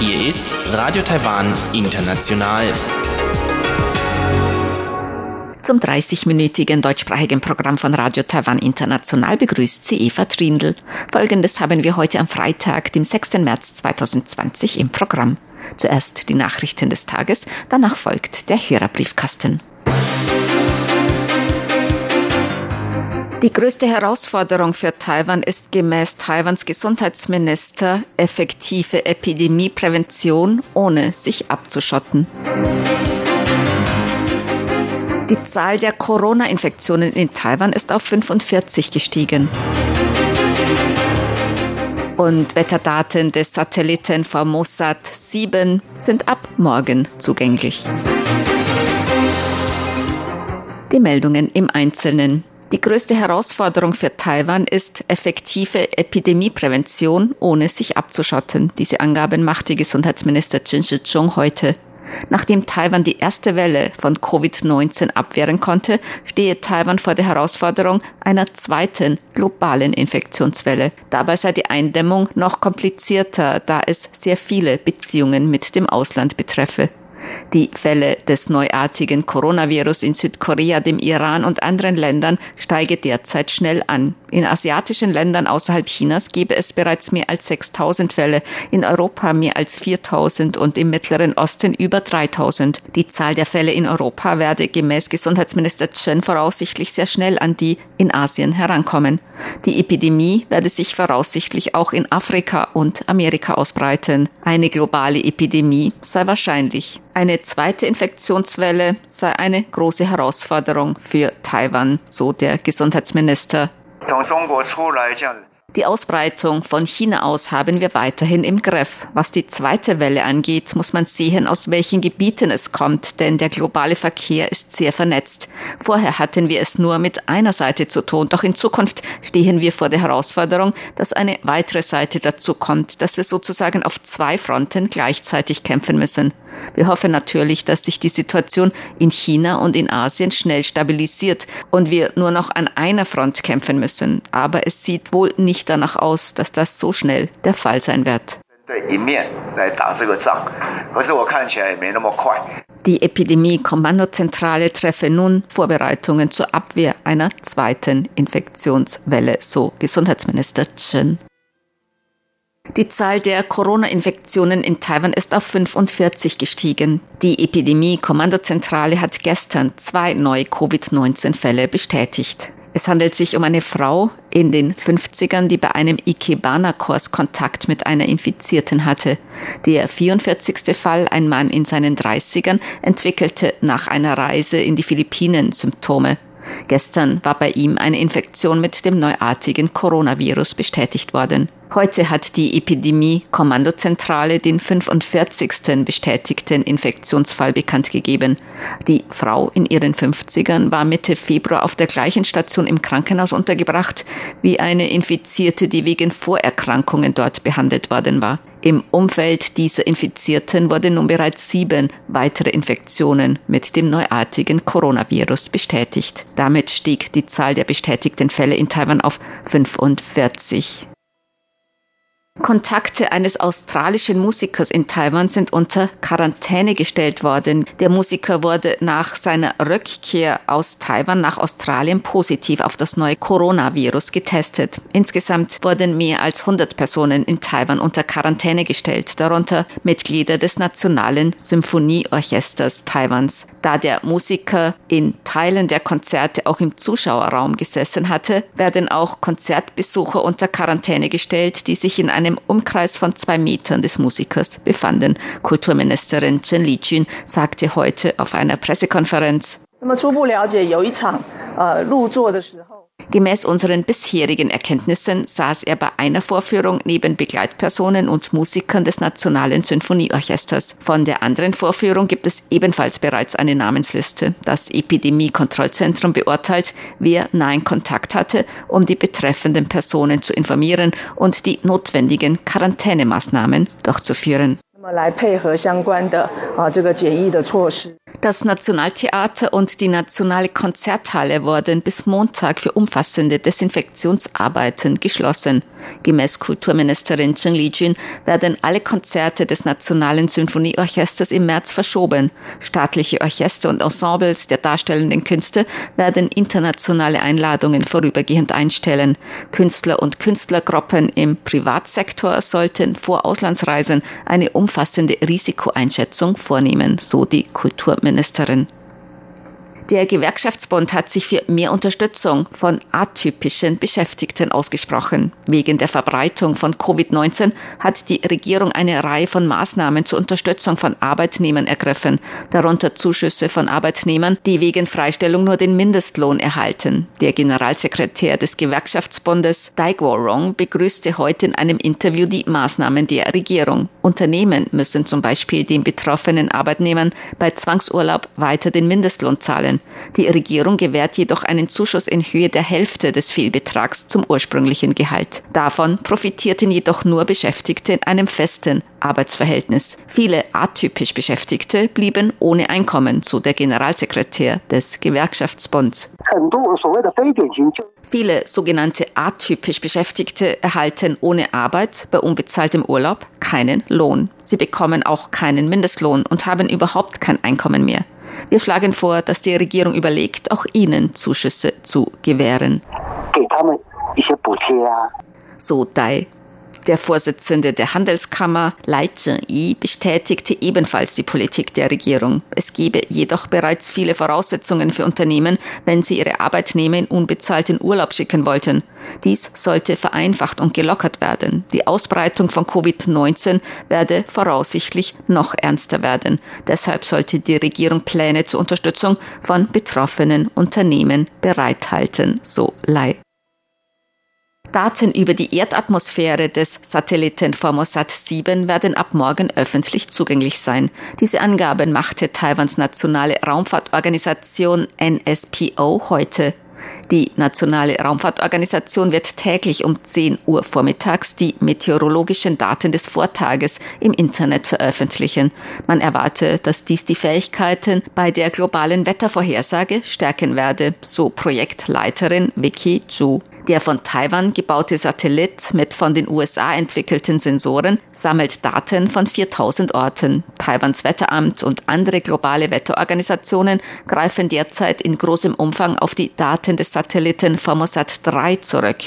Hier ist Radio Taiwan International. Zum 30-minütigen deutschsprachigen Programm von Radio Taiwan International begrüßt sie Eva Trindl. Folgendes haben wir heute am Freitag, dem 6. März 2020 im Programm. Zuerst die Nachrichten des Tages, danach folgt der Hörerbriefkasten. Die größte Herausforderung für Taiwan ist gemäß Taiwans Gesundheitsminister effektive Epidemieprävention, ohne sich abzuschotten. Die Zahl der Corona-Infektionen in Taiwan ist auf 45 gestiegen. Und Wetterdaten des Satelliten Formosat 7 sind ab morgen zugänglich. Die Meldungen im Einzelnen. Die größte Herausforderung für Taiwan ist effektive Epidemieprävention, ohne sich abzuschotten. Diese Angaben machte Gesundheitsminister Chen Shih-chung heute. Nachdem Taiwan die erste Welle von Covid-19 abwehren konnte, stehe Taiwan vor der Herausforderung einer zweiten globalen Infektionswelle. Dabei sei die Eindämmung noch komplizierter, da es sehr viele Beziehungen mit dem Ausland betreffe. Die Fälle des neuartigen Coronavirus in Südkorea, dem Iran und anderen Ländern steige derzeit schnell an. In asiatischen Ländern außerhalb Chinas gebe es bereits mehr als 6000 Fälle, in Europa mehr als 4000 und im Mittleren Osten über 3000. Die Zahl der Fälle in Europa werde gemäß Gesundheitsminister Chen voraussichtlich sehr schnell an die in Asien herankommen. Die Epidemie werde sich voraussichtlich auch in Afrika und Amerika ausbreiten. Eine globale Epidemie sei wahrscheinlich. Eine zweite Infektionswelle sei eine große Herausforderung für Taiwan, so der Gesundheitsminister. Die Ausbreitung von China aus haben wir weiterhin im Griff. Was die zweite Welle angeht, muss man sehen, aus welchen Gebieten es kommt, denn der globale Verkehr ist sehr vernetzt. Vorher hatten wir es nur mit einer Seite zu tun, doch in Zukunft stehen wir vor der Herausforderung, dass eine weitere Seite dazu kommt, dass wir sozusagen auf zwei Fronten gleichzeitig kämpfen müssen. Wir hoffen natürlich, dass sich die Situation in China und in Asien schnell stabilisiert und wir nur noch an einer Front kämpfen müssen. Aber es sieht wohl nicht nicht danach aus, dass das so schnell der Fall sein wird. Die Epidemie-Kommandozentrale treffe nun Vorbereitungen zur Abwehr einer zweiten Infektionswelle, so Gesundheitsminister Chen. Die Zahl der Corona-Infektionen in Taiwan ist auf 45 gestiegen. Die Epidemie-Kommandozentrale hat gestern zwei neue Covid-19-Fälle bestätigt. Es handelt sich um eine Frau in den 50ern, die bei einem Ikebana-Kurs Kontakt mit einer Infizierten hatte. Der 44. Fall, ein Mann in seinen 30ern, entwickelte nach einer Reise in die Philippinen Symptome. Gestern war bei ihm eine Infektion mit dem neuartigen Coronavirus bestätigt worden. Heute hat die Epidemie-Kommandozentrale den 45. bestätigten Infektionsfall bekannt gegeben. Die Frau in ihren 50ern war Mitte Februar auf der gleichen Station im Krankenhaus untergebracht wie eine Infizierte, die wegen Vorerkrankungen dort behandelt worden war. Im Umfeld dieser Infizierten wurden nun bereits sieben weitere Infektionen mit dem neuartigen Coronavirus bestätigt. Damit stieg die Zahl der bestätigten Fälle in Taiwan auf 45. Kontakte eines australischen Musikers in Taiwan sind unter Quarantäne gestellt worden. Der Musiker wurde nach seiner Rückkehr aus Taiwan nach Australien positiv auf das neue Coronavirus getestet. Insgesamt wurden mehr als 100 Personen in Taiwan unter Quarantäne gestellt, darunter Mitglieder des Nationalen Symphonieorchesters Taiwans. Da der Musiker in Teilen der Konzerte auch im Zuschauerraum gesessen hatte, werden auch Konzertbesucher unter Quarantäne gestellt, die sich in einem Umkreis von zwei Metern des Musikers befanden. Kulturministerin Chen Lijun sagte heute auf einer Pressekonferenz, Gemäß unseren bisherigen Erkenntnissen saß er bei einer Vorführung neben Begleitpersonen und Musikern des Nationalen Sinfonieorchesters. Von der anderen Vorführung gibt es ebenfalls bereits eine Namensliste. Das Epidemie-Kontrollzentrum beurteilt, wer nahen Kontakt hatte, um die betreffenden Personen zu informieren und die notwendigen Quarantänemaßnahmen durchzuführen. Das Nationaltheater und die Nationale Konzerthalle wurden bis Montag für umfassende Desinfektionsarbeiten geschlossen. Gemäß Kulturministerin Zheng Lijun werden alle Konzerte des Nationalen Symphonieorchesters im März verschoben. Staatliche Orchester und Ensembles der darstellenden Künste werden internationale Einladungen vorübergehend einstellen. Künstler und Künstlergruppen im Privatsektor sollten vor Auslandsreisen eine umfassende Risikoeinschätzung vornehmen, so die Kulturministerin. Ministerin. Der Gewerkschaftsbund hat sich für mehr Unterstützung von atypischen Beschäftigten ausgesprochen. Wegen der Verbreitung von Covid-19 hat die Regierung eine Reihe von Maßnahmen zur Unterstützung von Arbeitnehmern ergriffen, darunter Zuschüsse von Arbeitnehmern, die wegen Freistellung nur den Mindestlohn erhalten. Der Generalsekretär des Gewerkschaftsbundes, Dai Guorong, begrüßte heute in einem Interview die Maßnahmen der Regierung. Unternehmen müssen zum Beispiel den betroffenen Arbeitnehmern bei Zwangsurlaub weiter den Mindestlohn zahlen. Millionen. Die Regierung gewährt jedoch einen Zuschuss in Höhe der Hälfte des Fehlbetrags zum ursprünglichen Gehalt. Davon profitierten jedoch nur Beschäftigte in einem festen Arbeitsverhältnis. Viele atypisch Beschäftigte blieben ohne Einkommen, so der Generalsekretär des Gewerkschaftsbunds. Viele sogenannte atypisch Beschäftigte erhalten ohne Arbeit bei unbezahltem Urlaub keinen Lohn. Sie bekommen auch keinen Mindestlohn und haben überhaupt kein Einkommen mehr. Wir schlagen vor, dass die Regierung überlegt, auch ihnen Zuschüsse zu gewähren. So Dai der Vorsitzende der Handelskammer, Lai Zhengyi, bestätigte ebenfalls die Politik der Regierung. Es gebe jedoch bereits viele Voraussetzungen für Unternehmen, wenn sie ihre Arbeitnehmer in unbezahlten Urlaub schicken wollten. Dies sollte vereinfacht und gelockert werden. Die Ausbreitung von Covid-19 werde voraussichtlich noch ernster werden. Deshalb sollte die Regierung Pläne zur Unterstützung von betroffenen Unternehmen bereithalten, so Lai. Daten über die Erdatmosphäre des Satelliten Formosat 7 werden ab morgen öffentlich zugänglich sein. Diese Angaben machte Taiwans nationale Raumfahrtorganisation NSPO heute. Die Nationale Raumfahrtorganisation wird täglich um 10 Uhr vormittags die meteorologischen Daten des Vortages im Internet veröffentlichen. Man erwarte, dass dies die Fähigkeiten bei der globalen Wettervorhersage stärken werde, so Projektleiterin Vicky Zhu. Der von Taiwan gebaute Satellit mit von den USA entwickelten Sensoren sammelt Daten von 4000 Orten. Taiwans Wetteramt und andere globale Wetterorganisationen greifen derzeit in großem Umfang auf die Daten des Satelliten Formosat 3 zurück.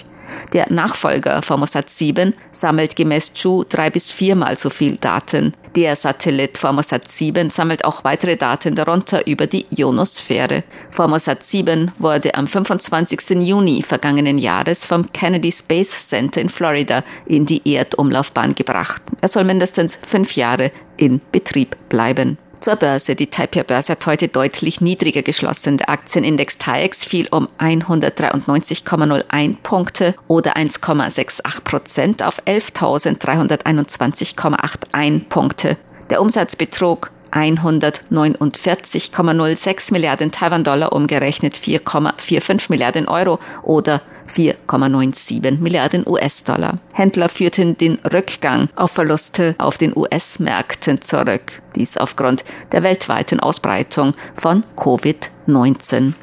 Der Nachfolger Formosat 7 sammelt gemäß Chu drei bis viermal so viel Daten. Der Satellit Formosat 7 sammelt auch weitere Daten, darunter über die Ionosphäre. Formosat 7 wurde am 25. Juni vergangenen Jahres vom Kennedy Space Center in Florida in die Erdumlaufbahn gebracht. Er soll mindestens fünf Jahre in Betrieb bleiben. Zur Börse. Die Taipei-Börse hat heute deutlich niedriger geschlossen. Der Aktienindex TAIEX fiel um 193,01 Punkte oder 1,68 Prozent auf 11.321,81 Punkte. Der Umsatz betrug 149,06 Milliarden Taiwan-Dollar umgerechnet 4,45 Milliarden Euro oder 4,97 Milliarden US-Dollar. Händler führten den Rückgang auf Verluste auf den US-Märkten zurück. Dies aufgrund der weltweiten Ausbreitung von Covid-19.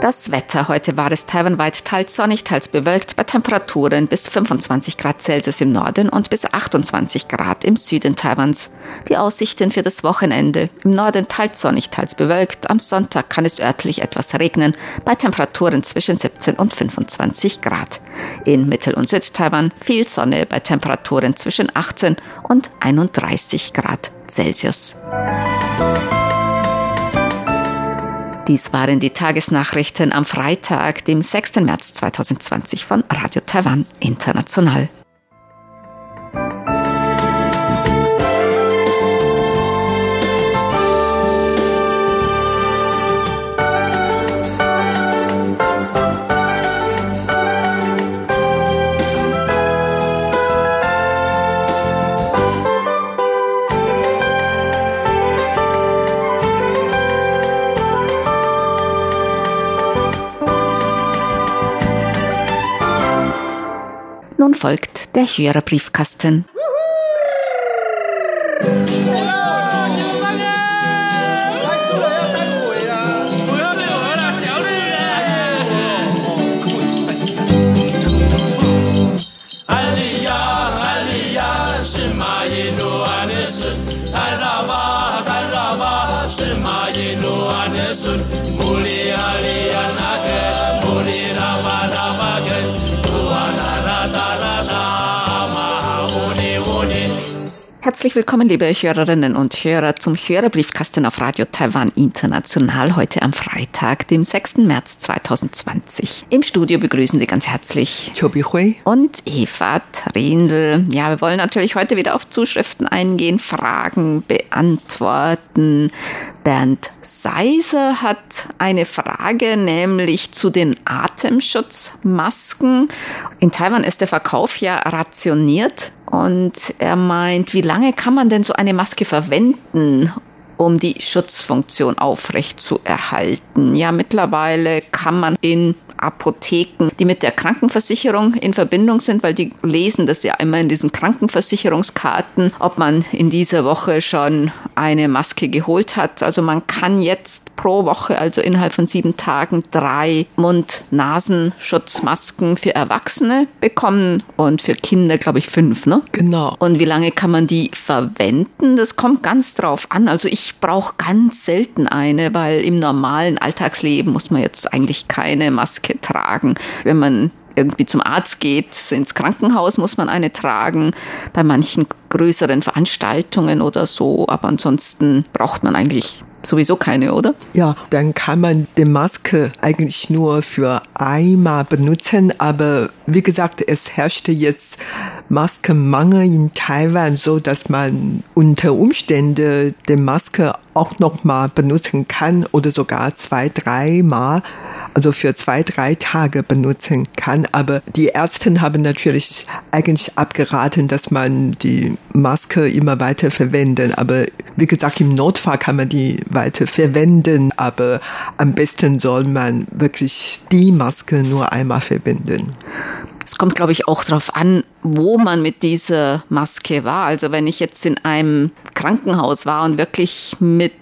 Das Wetter. Heute war es taiwanweit teils sonnig, teils bewölkt bei Temperaturen bis 25 Grad Celsius im Norden und bis 28 Grad im Süden Taiwans. Die Aussichten für das Wochenende. Im Norden teils sonnig, teils bewölkt. Am Sonntag kann es örtlich etwas regnen bei Temperaturen zwischen 17 und 25 Grad. In Mittel- und Südtaiwan viel Sonne bei Temperaturen zwischen 18 und 31 Grad Celsius. Dies waren die Tagesnachrichten am Freitag, dem 6. März 2020 von Radio Taiwan International. Der Hörerbriefkasten. Herzlich willkommen, liebe Hörerinnen und Hörer, zum Hörerbriefkasten auf Radio Taiwan International heute am Freitag, dem 6. März 2020. Im Studio begrüßen Sie ganz herzlich Chobi Hui und Eva Trindl. Ja, wir wollen natürlich heute wieder auf Zuschriften eingehen, Fragen beantworten. Bernd Seiser hat eine Frage, nämlich zu den Atemschutzmasken. In Taiwan ist der Verkauf ja rationiert und er meint, wie lange kann man denn so eine Maske verwenden? Um die Schutzfunktion aufrecht zu erhalten. Ja, mittlerweile kann man in Apotheken, die mit der Krankenversicherung in Verbindung sind, weil die lesen das ja immer in diesen Krankenversicherungskarten, ob man in dieser Woche schon eine Maske geholt hat. Also man kann jetzt pro Woche, also innerhalb von sieben Tagen, drei Mund-Nasenschutzmasken für Erwachsene bekommen und für Kinder, glaube ich, fünf. Ne? Genau. Und wie lange kann man die verwenden? Das kommt ganz drauf an. Also ich brauche ganz selten eine, weil im normalen Alltagsleben muss man jetzt eigentlich keine Maske tragen. Wenn man irgendwie zum Arzt geht, ins Krankenhaus muss man eine tragen, bei manchen größeren Veranstaltungen oder so, aber ansonsten braucht man eigentlich sowieso keine, oder? Ja, dann kann man die Maske eigentlich nur für einmal benutzen, aber wie gesagt, es herrschte jetzt Maskenmangel in Taiwan, so dass man unter Umständen die Maske auch noch mal benutzen kann oder sogar zwei, dreimal also für zwei, drei Tage benutzen kann. Aber die Ärzte haben natürlich eigentlich abgeraten, dass man die Maske immer weiter verwenden. Aber wie gesagt, im Notfall kann man die weiter verwenden. Aber am besten soll man wirklich die Maske nur einmal verwenden. Es kommt, glaube ich, auch darauf an, wo man mit dieser Maske war. Also wenn ich jetzt in einem Krankenhaus war und wirklich mit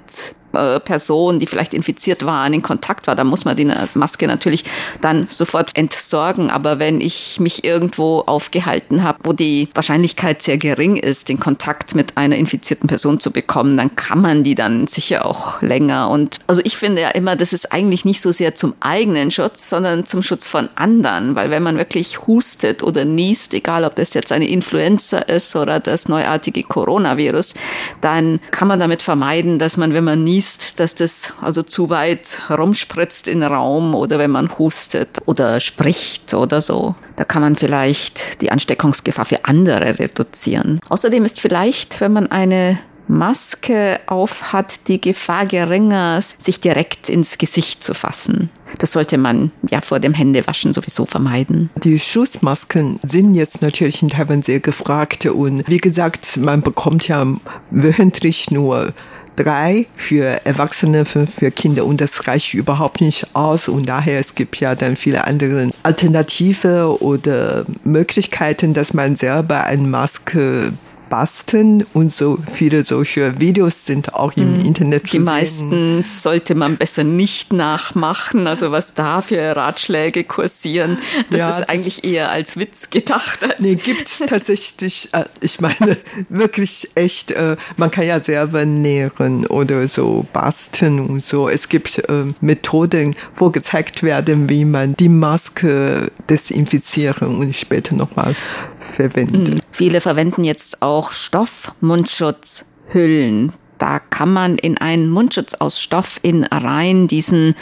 äh, Person, die vielleicht infiziert waren, in Kontakt war, dann muss man die Maske natürlich dann sofort entsorgen. Aber wenn ich mich irgendwo aufgehalten habe, wo die Wahrscheinlichkeit sehr gering ist, den Kontakt mit einer infizierten Person zu bekommen, dann kann man die dann sicher auch länger. Und also ich finde ja immer, das ist eigentlich nicht so sehr zum eigenen Schutz, sondern zum Schutz von anderen. Weil wenn man wirklich hustet oder niest, egal ob das jetzt eine Influenza ist oder das neuartige Coronavirus, dann kann man damit vermeiden, dass man, wenn man niest, liest, dass das also zu weit rumspritzt in den Raum oder wenn man hustet oder spricht oder so. Da kann man vielleicht die Ansteckungsgefahr für andere reduzieren. Außerdem ist vielleicht, wenn man eine Maske auf hat, die Gefahr geringer, sich direkt ins Gesicht zu fassen. Das sollte man ja vor dem Händewaschen sowieso vermeiden. Die Schutzmasken sind jetzt natürlich in Taiwan sehr gefragt und wie gesagt, man bekommt ja wöchentlich nur drei für Erwachsene, fünf für Kinder. Und das reicht überhaupt nicht aus. Und daher es gibt ja dann viele andere Alternative oder Möglichkeiten, dass man selber eine Maske basteln und so viele solche Videos sind auch im mhm. Internet zu Die meisten sollte man besser nicht nachmachen, also was da für Ratschläge kursieren, das ja, ist das eigentlich eher als Witz gedacht. Als nee, gibt tatsächlich, äh, ich meine, wirklich echt, äh, man kann ja selber nähren oder so basteln und so. Es gibt äh, Methoden, wo gezeigt werden, wie man die Maske desinfizieren und später nochmal verwenden. Mhm. Viele verwenden jetzt auch auch Stoffmundschutzhüllen. Da kann man in einen Mundschutz aus Stoff in Reihen diesen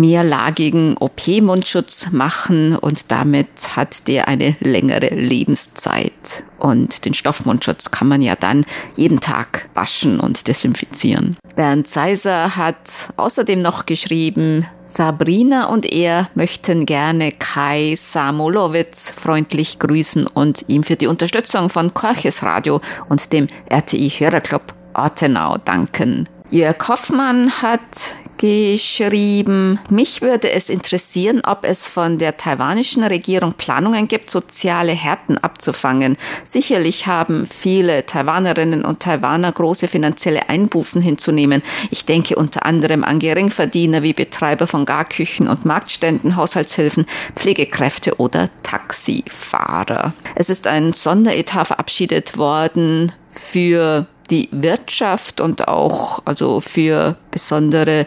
mehrlagigen OP-Mundschutz machen und damit hat der eine längere Lebenszeit. Und den Stoffmundschutz kann man ja dann jeden Tag waschen und desinfizieren. Bernd Seiser hat außerdem noch geschrieben, Sabrina und er möchten gerne Kai Samolowitz freundlich grüßen und ihm für die Unterstützung von Korches Radio und dem RTI Hörerclub Ortenau danken. Jörg Hoffmann hat geschrieben, mich würde es interessieren, ob es von der taiwanischen Regierung Planungen gibt, soziale Härten abzufangen. Sicherlich haben viele Taiwanerinnen und Taiwaner große finanzielle Einbußen hinzunehmen. Ich denke unter anderem an Geringverdiener wie Betreiber von Garküchen und Marktständen, Haushaltshilfen, Pflegekräfte oder Taxifahrer. Es ist ein Sonderetat verabschiedet worden für die Wirtschaft und auch also für besondere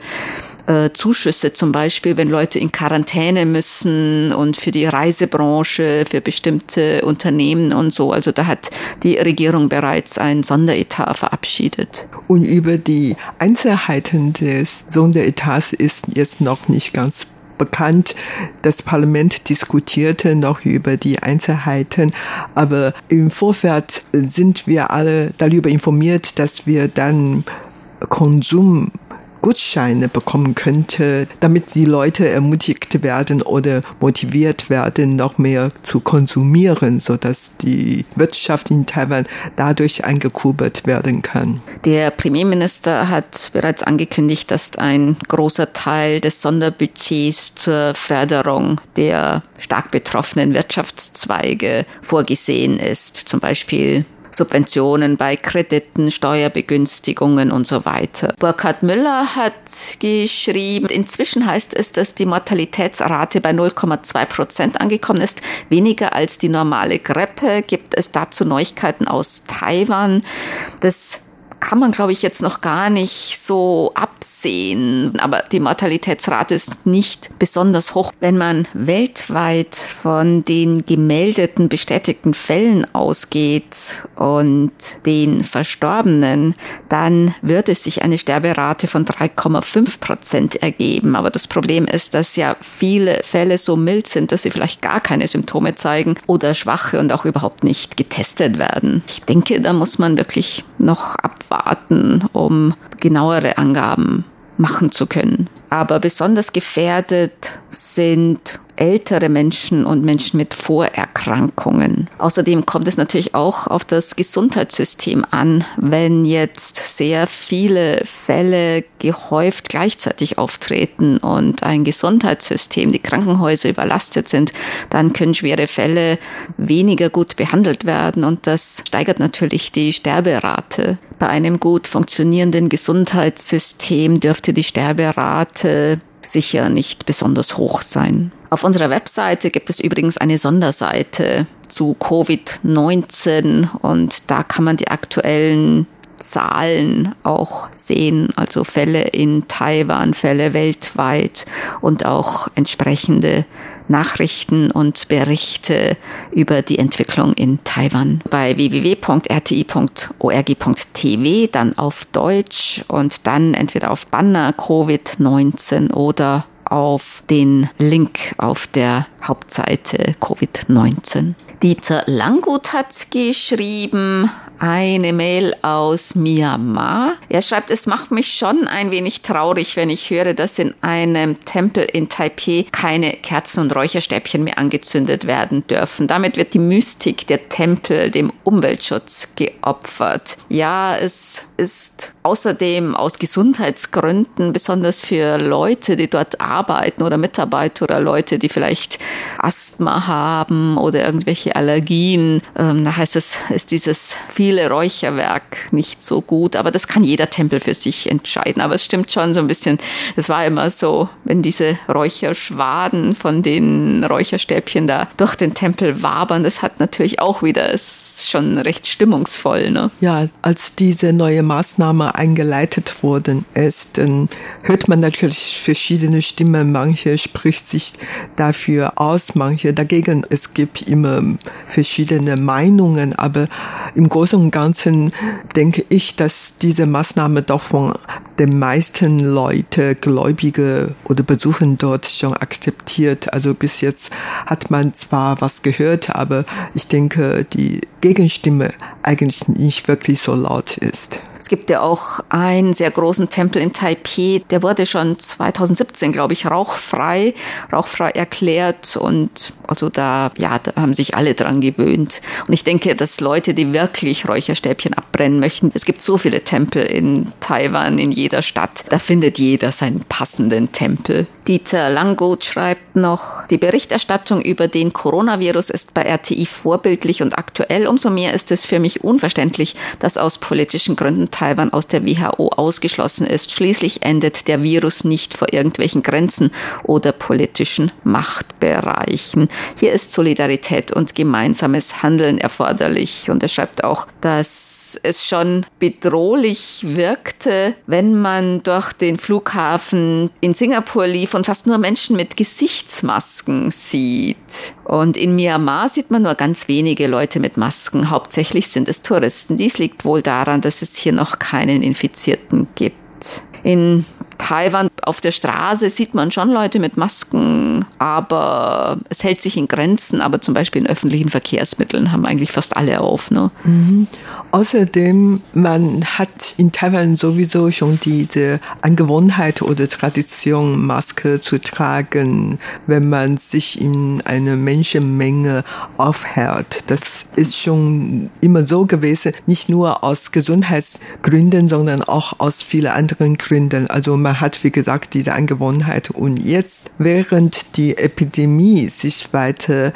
äh, Zuschüsse zum Beispiel, wenn Leute in Quarantäne müssen und für die Reisebranche, für bestimmte Unternehmen und so. Also da hat die Regierung bereits ein Sonderetat verabschiedet. Und über die Einzelheiten des Sonderetats ist jetzt noch nicht ganz bekannt. Das Parlament diskutierte noch über die Einzelheiten, aber im Vorfeld sind wir alle darüber informiert, dass wir dann Konsum Gutscheine bekommen könnte, damit die Leute ermutigt werden oder motiviert werden, noch mehr zu konsumieren, sodass die Wirtschaft in Taiwan dadurch angekurbelt werden kann. Der Premierminister hat bereits angekündigt, dass ein großer Teil des Sonderbudgets zur Förderung der stark betroffenen Wirtschaftszweige vorgesehen ist. Zum Beispiel Subventionen bei Krediten, Steuerbegünstigungen und so weiter. Burkhard Müller hat geschrieben, inzwischen heißt es, dass die Mortalitätsrate bei 0,2 Prozent angekommen ist, weniger als die normale Grippe. Gibt es dazu Neuigkeiten aus Taiwan? Das kann man, glaube ich, jetzt noch gar nicht so absehen. Aber die Mortalitätsrate ist nicht besonders hoch. Wenn man weltweit von den gemeldeten, bestätigten Fällen ausgeht und den Verstorbenen, dann würde sich eine Sterberate von 3,5 Prozent ergeben. Aber das Problem ist, dass ja viele Fälle so mild sind, dass sie vielleicht gar keine Symptome zeigen oder schwache und auch überhaupt nicht getestet werden. Ich denke, da muss man wirklich noch abwarten warten, um genauere Angaben machen zu können. Aber besonders gefährdet sind ältere Menschen und Menschen mit Vorerkrankungen. Außerdem kommt es natürlich auch auf das Gesundheitssystem an, wenn jetzt sehr viele Fälle gehäuft gleichzeitig auftreten und ein Gesundheitssystem, die Krankenhäuser überlastet sind, dann können schwere Fälle weniger gut behandelt werden und das steigert natürlich die Sterberate. Bei einem gut funktionierenden Gesundheitssystem dürfte die Sterberate sicher nicht besonders hoch sein. Auf unserer Webseite gibt es übrigens eine Sonderseite zu Covid-19 und da kann man die aktuellen Zahlen auch sehen, also Fälle in Taiwan, Fälle weltweit und auch entsprechende Nachrichten und Berichte über die Entwicklung in Taiwan. Bei www.rti.org.tv dann auf Deutsch und dann entweder auf Banner Covid-19 oder auf den Link auf der Hauptseite Covid-19. Dieter Langgut hat geschrieben, eine Mail aus Myanmar. Er schreibt, es macht mich schon ein wenig traurig, wenn ich höre, dass in einem Tempel in Taipei keine Kerzen und Räucherstäbchen mehr angezündet werden dürfen. Damit wird die Mystik der Tempel dem Umweltschutz geopfert. Ja, es ist außerdem aus Gesundheitsgründen, besonders für Leute, die dort arbeiten oder Mitarbeiter oder Leute, die vielleicht Asthma haben oder irgendwelche Allergien. Ähm, da heißt es, ist dieses viele Räucherwerk nicht so gut, aber das kann jeder Tempel für sich entscheiden. Aber es stimmt schon so ein bisschen, es war immer so, wenn diese Räucherschwaden von den Räucherstäbchen da durch den Tempel wabern, das hat natürlich auch wieder, ist schon recht stimmungsvoll. Ne? Ja, als diese neue Maßnahme eingeleitet worden ist, dann hört man natürlich verschiedene Stimmen. Manche spricht sich dafür aus, manche dagegen. Es gibt immer verschiedene Meinungen, aber im Großen und Ganzen denke ich, dass diese Maßnahme doch von den meisten Leuten, Gläubige oder Besuchern dort schon akzeptiert. Also bis jetzt hat man zwar was gehört, aber ich denke, die Gegenstimme eigentlich nicht wirklich so laut ist. Es gibt ja auch einen sehr großen Tempel in Taipei, der wurde schon 2017, glaube ich, rauchfrei, rauchfrei erklärt und also da, ja, da haben sich alle dran gewöhnt. Und ich denke, dass Leute, die wirklich Räucherstäbchen abbrennen möchten, es gibt so viele Tempel in Taiwan, in jeder Stadt, da findet jeder seinen passenden Tempel. Dieter Langgut schreibt noch, die Berichterstattung über den Coronavirus ist bei RTI vorbildlich und aktuell. Umso mehr ist es für mich unverständlich, dass aus politischen Gründen Taiwan aus der WHO ausgeschlossen ist. Schließlich endet der Virus nicht vor irgendwelchen Grenzen oder politischen Machtbereichen. Hier ist Solidarität und gemeinsames Handeln erforderlich. Und er schreibt auch, dass es schon bedrohlich wirkt, bemerkte, wenn man durch den Flughafen in Singapur lief und fast nur Menschen mit Gesichtsmasken sieht. Und in Myanmar sieht man nur ganz wenige Leute mit Masken. Hauptsächlich sind es Touristen. Dies liegt wohl daran, dass es hier noch keinen Infizierten gibt. In Taiwan auf der Straße sieht man schon Leute mit Masken, aber es hält sich in Grenzen. Aber zum Beispiel in öffentlichen Verkehrsmitteln haben eigentlich fast alle auf. Ne? Mhm. Außerdem, man hat in Taiwan sowieso schon diese Angewohnheit oder Tradition, Maske zu tragen, wenn man sich in einer Menschenmenge aufhält. Das ist schon immer so gewesen, nicht nur aus Gesundheitsgründen, sondern auch aus vielen anderen Gründen. Also man hat, wie gesagt, diese Angewohnheit. Und jetzt, während die Epidemie sich weiter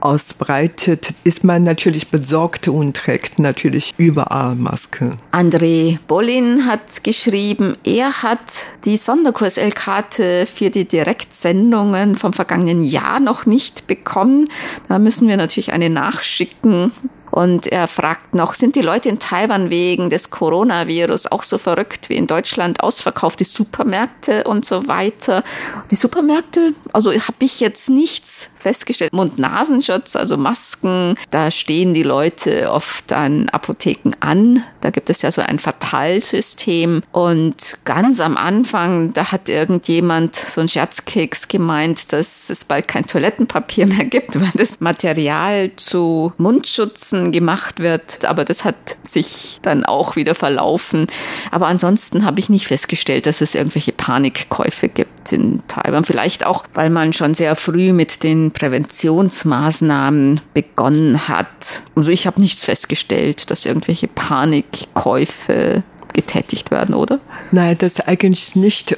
ausbreitet, ist man natürlich besorgt und trägt natürlich überall Maske. André Bollin hat geschrieben, er hat die Sonderkurs-L-Karte für die Direktsendungen vom vergangenen Jahr noch nicht bekommen. Da müssen wir natürlich eine nachschicken. Und er fragt noch, sind die Leute in Taiwan wegen des Coronavirus auch so verrückt wie in Deutschland ausverkaufte Supermärkte und so weiter? Die Supermärkte, also habe ich jetzt nichts festgestellt. Mund-Nasenschutz, also Masken, da stehen die Leute oft an Apotheken an. Da gibt es ja so ein Verteilsystem. Und ganz am Anfang, da hat irgendjemand so ein Scherzkeks gemeint, dass es bald kein Toilettenpapier mehr gibt, weil das Material zu Mundschutzen gemacht wird. Aber das hat sich dann auch wieder verlaufen. Aber ansonsten habe ich nicht festgestellt, dass es irgendwelche Panikkäufe gibt in Taiwan. Vielleicht auch, weil man schon sehr früh mit den Präventionsmaßnahmen begonnen hat. Also ich habe nichts festgestellt, dass irgendwelche Panikkäufe getätigt werden, oder? Nein, das eigentlich nicht.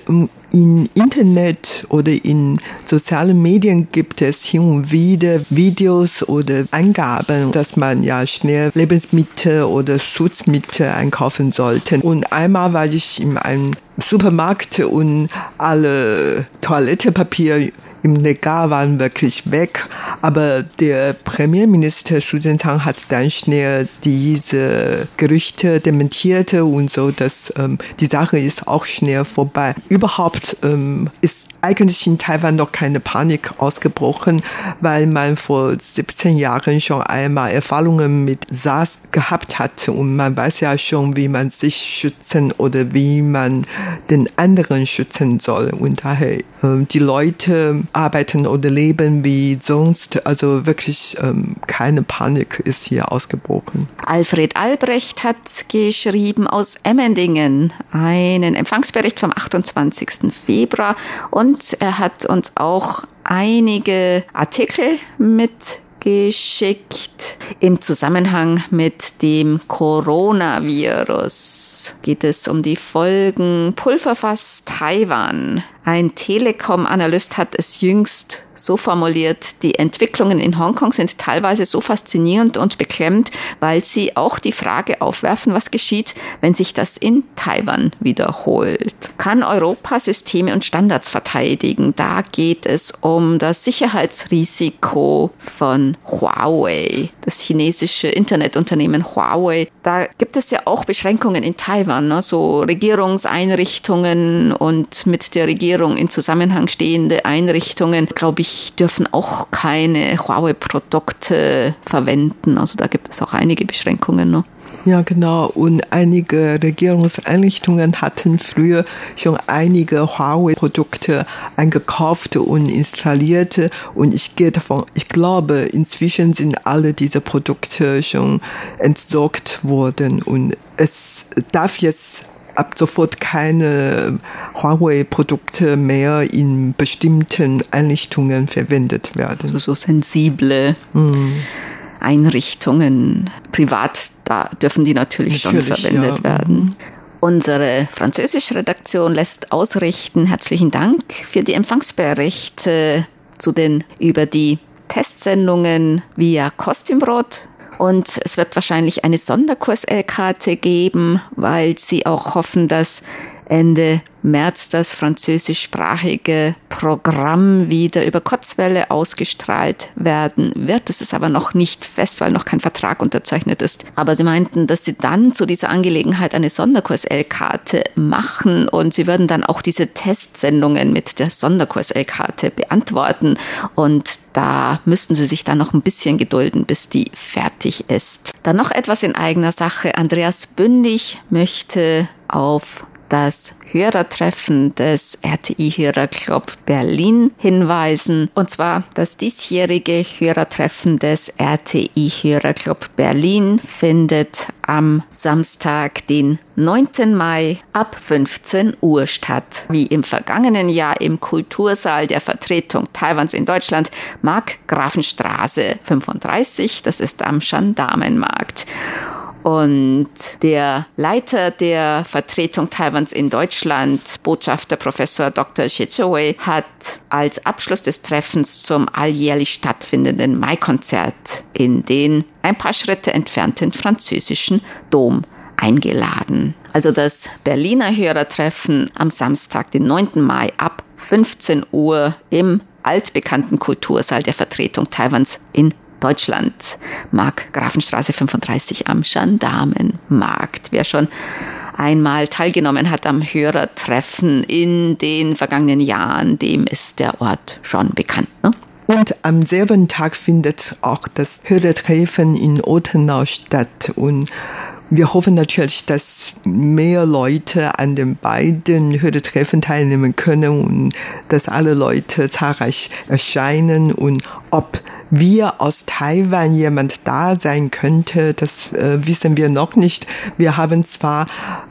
Im Internet oder in sozialen Medien gibt es hin und wieder Videos oder Angaben, dass man ja schnell Lebensmittel oder Schutzmittel einkaufen sollte. Und einmal war ich in einem Supermarkt und alle Toilettepapier im Regal waren wirklich weg. Aber der Premierminister Xu Zhentang hat dann schnell diese Gerüchte dementiert und so, dass ähm, die Sache ist auch schnell vorbei. Überhaupt ähm, ist eigentlich in Taiwan noch keine Panik ausgebrochen, weil man vor 17 Jahren schon einmal Erfahrungen mit SARS gehabt hatte und man weiß ja schon, wie man sich schützen oder wie man den anderen schützen soll. Und daher ähm, die Leute arbeiten oder leben wie sonst. Also wirklich ähm, keine Panik ist hier ausgebrochen. Alfred Albrecht hat geschrieben aus Emmendingen einen Empfangsbericht vom 28. Februar und er hat uns auch einige Artikel mitgeschickt im Zusammenhang mit dem Coronavirus geht es um die Folgen Pulverfass Taiwan. Ein Telekom-Analyst hat es jüngst so formuliert, die Entwicklungen in Hongkong sind teilweise so faszinierend und beklemmend, weil sie auch die Frage aufwerfen, was geschieht, wenn sich das in Taiwan wiederholt. Kann Europa Systeme und Standards verteidigen? Da geht es um das Sicherheitsrisiko von Huawei, das chinesische Internetunternehmen Huawei. Da gibt es ja auch Beschränkungen in Taiwan, ne? so Regierungseinrichtungen und mit der Regierung in Zusammenhang stehende Einrichtungen, glaube ich, dürfen auch keine Huawei-Produkte verwenden. Also da gibt es auch einige Beschränkungen. Ne? Ja, genau. Und einige Regierungseinrichtungen hatten früher schon einige Huawei-Produkte eingekauft und installiert. Und ich gehe davon, ich glaube, inzwischen sind alle diese Produkte schon entsorgt worden. Und es darf jetzt ab sofort keine Huawei-Produkte mehr in bestimmten Einrichtungen verwendet werden. Also so sensible mhm. Einrichtungen, privat, da dürfen die natürlich, natürlich schon verwendet ja. werden. Unsere französische Redaktion lässt ausrichten. Herzlichen Dank für die Empfangsberichte zu den über die Testsendungen via Kostümbrot und es wird wahrscheinlich eine Sonderdkurs-LKT geben, weil sie auch hoffen, dass Ende März das französischsprachige Programm wieder über Kurzwelle ausgestrahlt werden wird. Das ist aber noch nicht fest, weil noch kein Vertrag unterzeichnet ist. Aber sie meinten, dass sie dann zu dieser Angelegenheit eine Sonderkurs-L-Karte machen und sie würden dann auch diese Testsendungen mit der Sonderkurs-L-Karte beantworten und da müssten sie sich dann noch ein bisschen gedulden, bis die fertig ist. Dann noch etwas in eigener Sache. Andreas Bündig möchte auf das Hörertreffen des RTI Hörerclub Berlin hinweisen. Und zwar das diesjährige Hörertreffen des RTI Hörerclub Berlin findet am Samstag, den 9. Mai ab 15 Uhr statt. Wie im vergangenen Jahr im Kultursaal der Vertretung Taiwans in Deutschland, Mark Grafenstraße 35, das ist am Gendarmenmarkt. Und der Leiter der Vertretung Taiwans in Deutschland, Botschafter Professor Dr. Shichowei, hat als Abschluss des Treffens zum alljährlich stattfindenden Mai-Konzert in den ein paar Schritte entfernten französischen Dom eingeladen. Also das Berliner Hörertreffen am Samstag, den 9. Mai ab 15 Uhr im altbekannten Kultursaal der Vertretung Taiwans in Deutschland. Mark Grafenstraße 35 am Gendarmenmarkt. Wer schon einmal teilgenommen hat am Hörertreffen in den vergangenen Jahren, dem ist der Ort schon bekannt. Ne? Und am selben Tag findet auch das Hörertreffen in Ottenau statt. Und wir hoffen natürlich, dass mehr Leute an den beiden Hörertreffen teilnehmen können und dass alle Leute zahlreich erscheinen und ob wir aus Taiwan jemand da sein könnte, das äh, wissen wir noch nicht. Wir haben zwar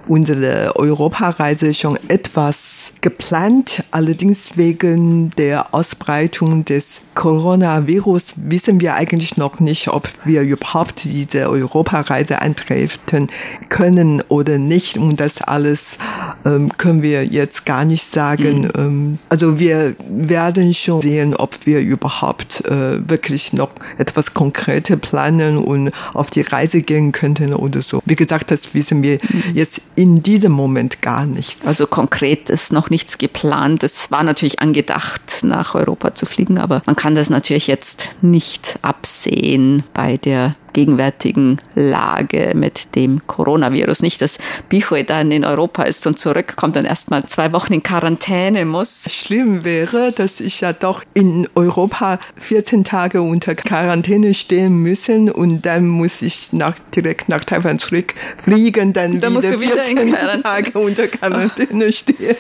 unsere Europareise schon etwas geplant, allerdings wegen der Ausbreitung des Coronavirus wissen wir eigentlich noch nicht, ob wir überhaupt diese Europareise antreten können oder nicht. Und das alles ähm, können wir jetzt gar nicht sagen. Mhm. Also wir werden schon sehen, ob wir überhaupt äh, wirklich noch etwas Konkrete planen und auf die Reise gehen könnten oder so. Wie gesagt, das wissen wir mhm. jetzt in diesem Moment gar nicht. Also konkret ist noch nichts geplant. Es war natürlich angedacht, nach Europa zu fliegen, aber man kann das natürlich jetzt nicht absehen bei der gegenwärtigen Lage mit dem Coronavirus. Nicht, dass Bichue dann in Europa ist und zurückkommt und erst mal zwei Wochen in Quarantäne muss. Schlimm wäre, dass ich ja doch in Europa 14 Tage unter Quarantäne stehen müssen und dann muss ich nach, direkt nach Taiwan zurückfliegen, dann, dann wieder, wieder 14 Tage unter Quarantäne stehen.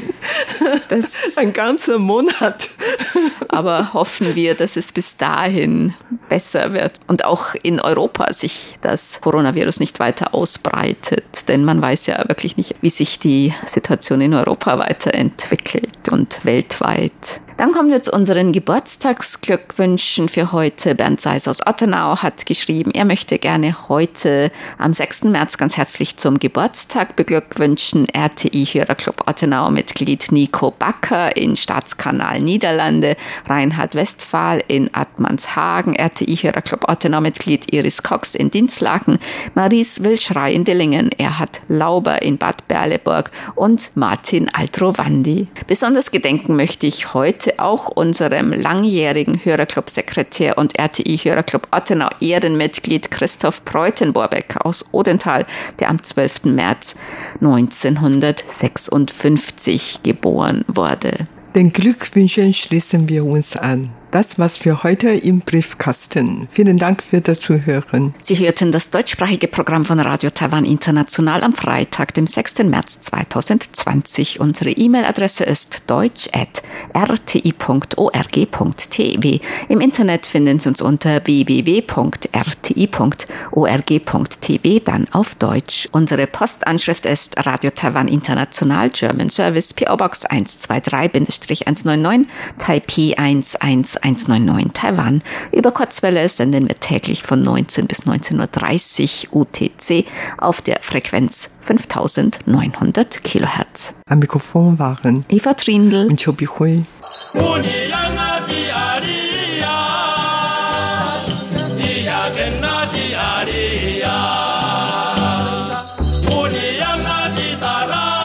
Das Ein ganzer Monat. Aber hoffen wir, dass es bis dahin besser wird. Und auch in Europa Europa sich das Coronavirus nicht weiter ausbreitet. Denn man weiß ja wirklich nicht, wie sich die Situation in Europa weiterentwickelt und weltweit. Dann kommen wir zu unseren Geburtstagsglückwünschen für heute. Bernd Seis aus Ottenau hat geschrieben, er möchte gerne heute am 6. März ganz herzlich zum Geburtstag beglückwünschen. RTI-Hörerclub Ottenau-Mitglied Nico Backer in Staatskanal Niederlande, Reinhard Westphal in Attmannshagen, RTI-Hörerclub Ottenau-Mitglied Iris Cox in Dinslaken, Maries Wilschrei in Dillingen, Erhard Lauber in Bad Berleburg und Martin Altrovandi. Besonders gedenken möchte ich heute heute auch unserem langjährigen Hörerclub-Sekretär und RTI-Hörerclub Ottenau Ehrenmitglied Christoph Preutenborbeck aus Odenthal, der am 12. März 1956 geboren wurde. Den Glückwünschen schließen wir uns an. Das war's für heute im Briefkasten. Vielen Dank für das Zuhören. Sie hörten das deutschsprachige Programm von Radio Taiwan International am Freitag, dem 6. März 2020. Unsere E-Mail-Adresse ist deutsch.rti.org.tv. Im Internet finden Sie uns unter www.rti.org.tv, dann auf Deutsch. Unsere Postanschrift ist Radio Taiwan International German Service PO Box 123-199 Taipei 11 199 Taiwan. Über Kurzwelle senden wir täglich von 19 bis 19.30 Uhr UTC auf der Frequenz 5900 Kilohertz. Am Mikrofon waren Eva Trindl und Chobi Hui.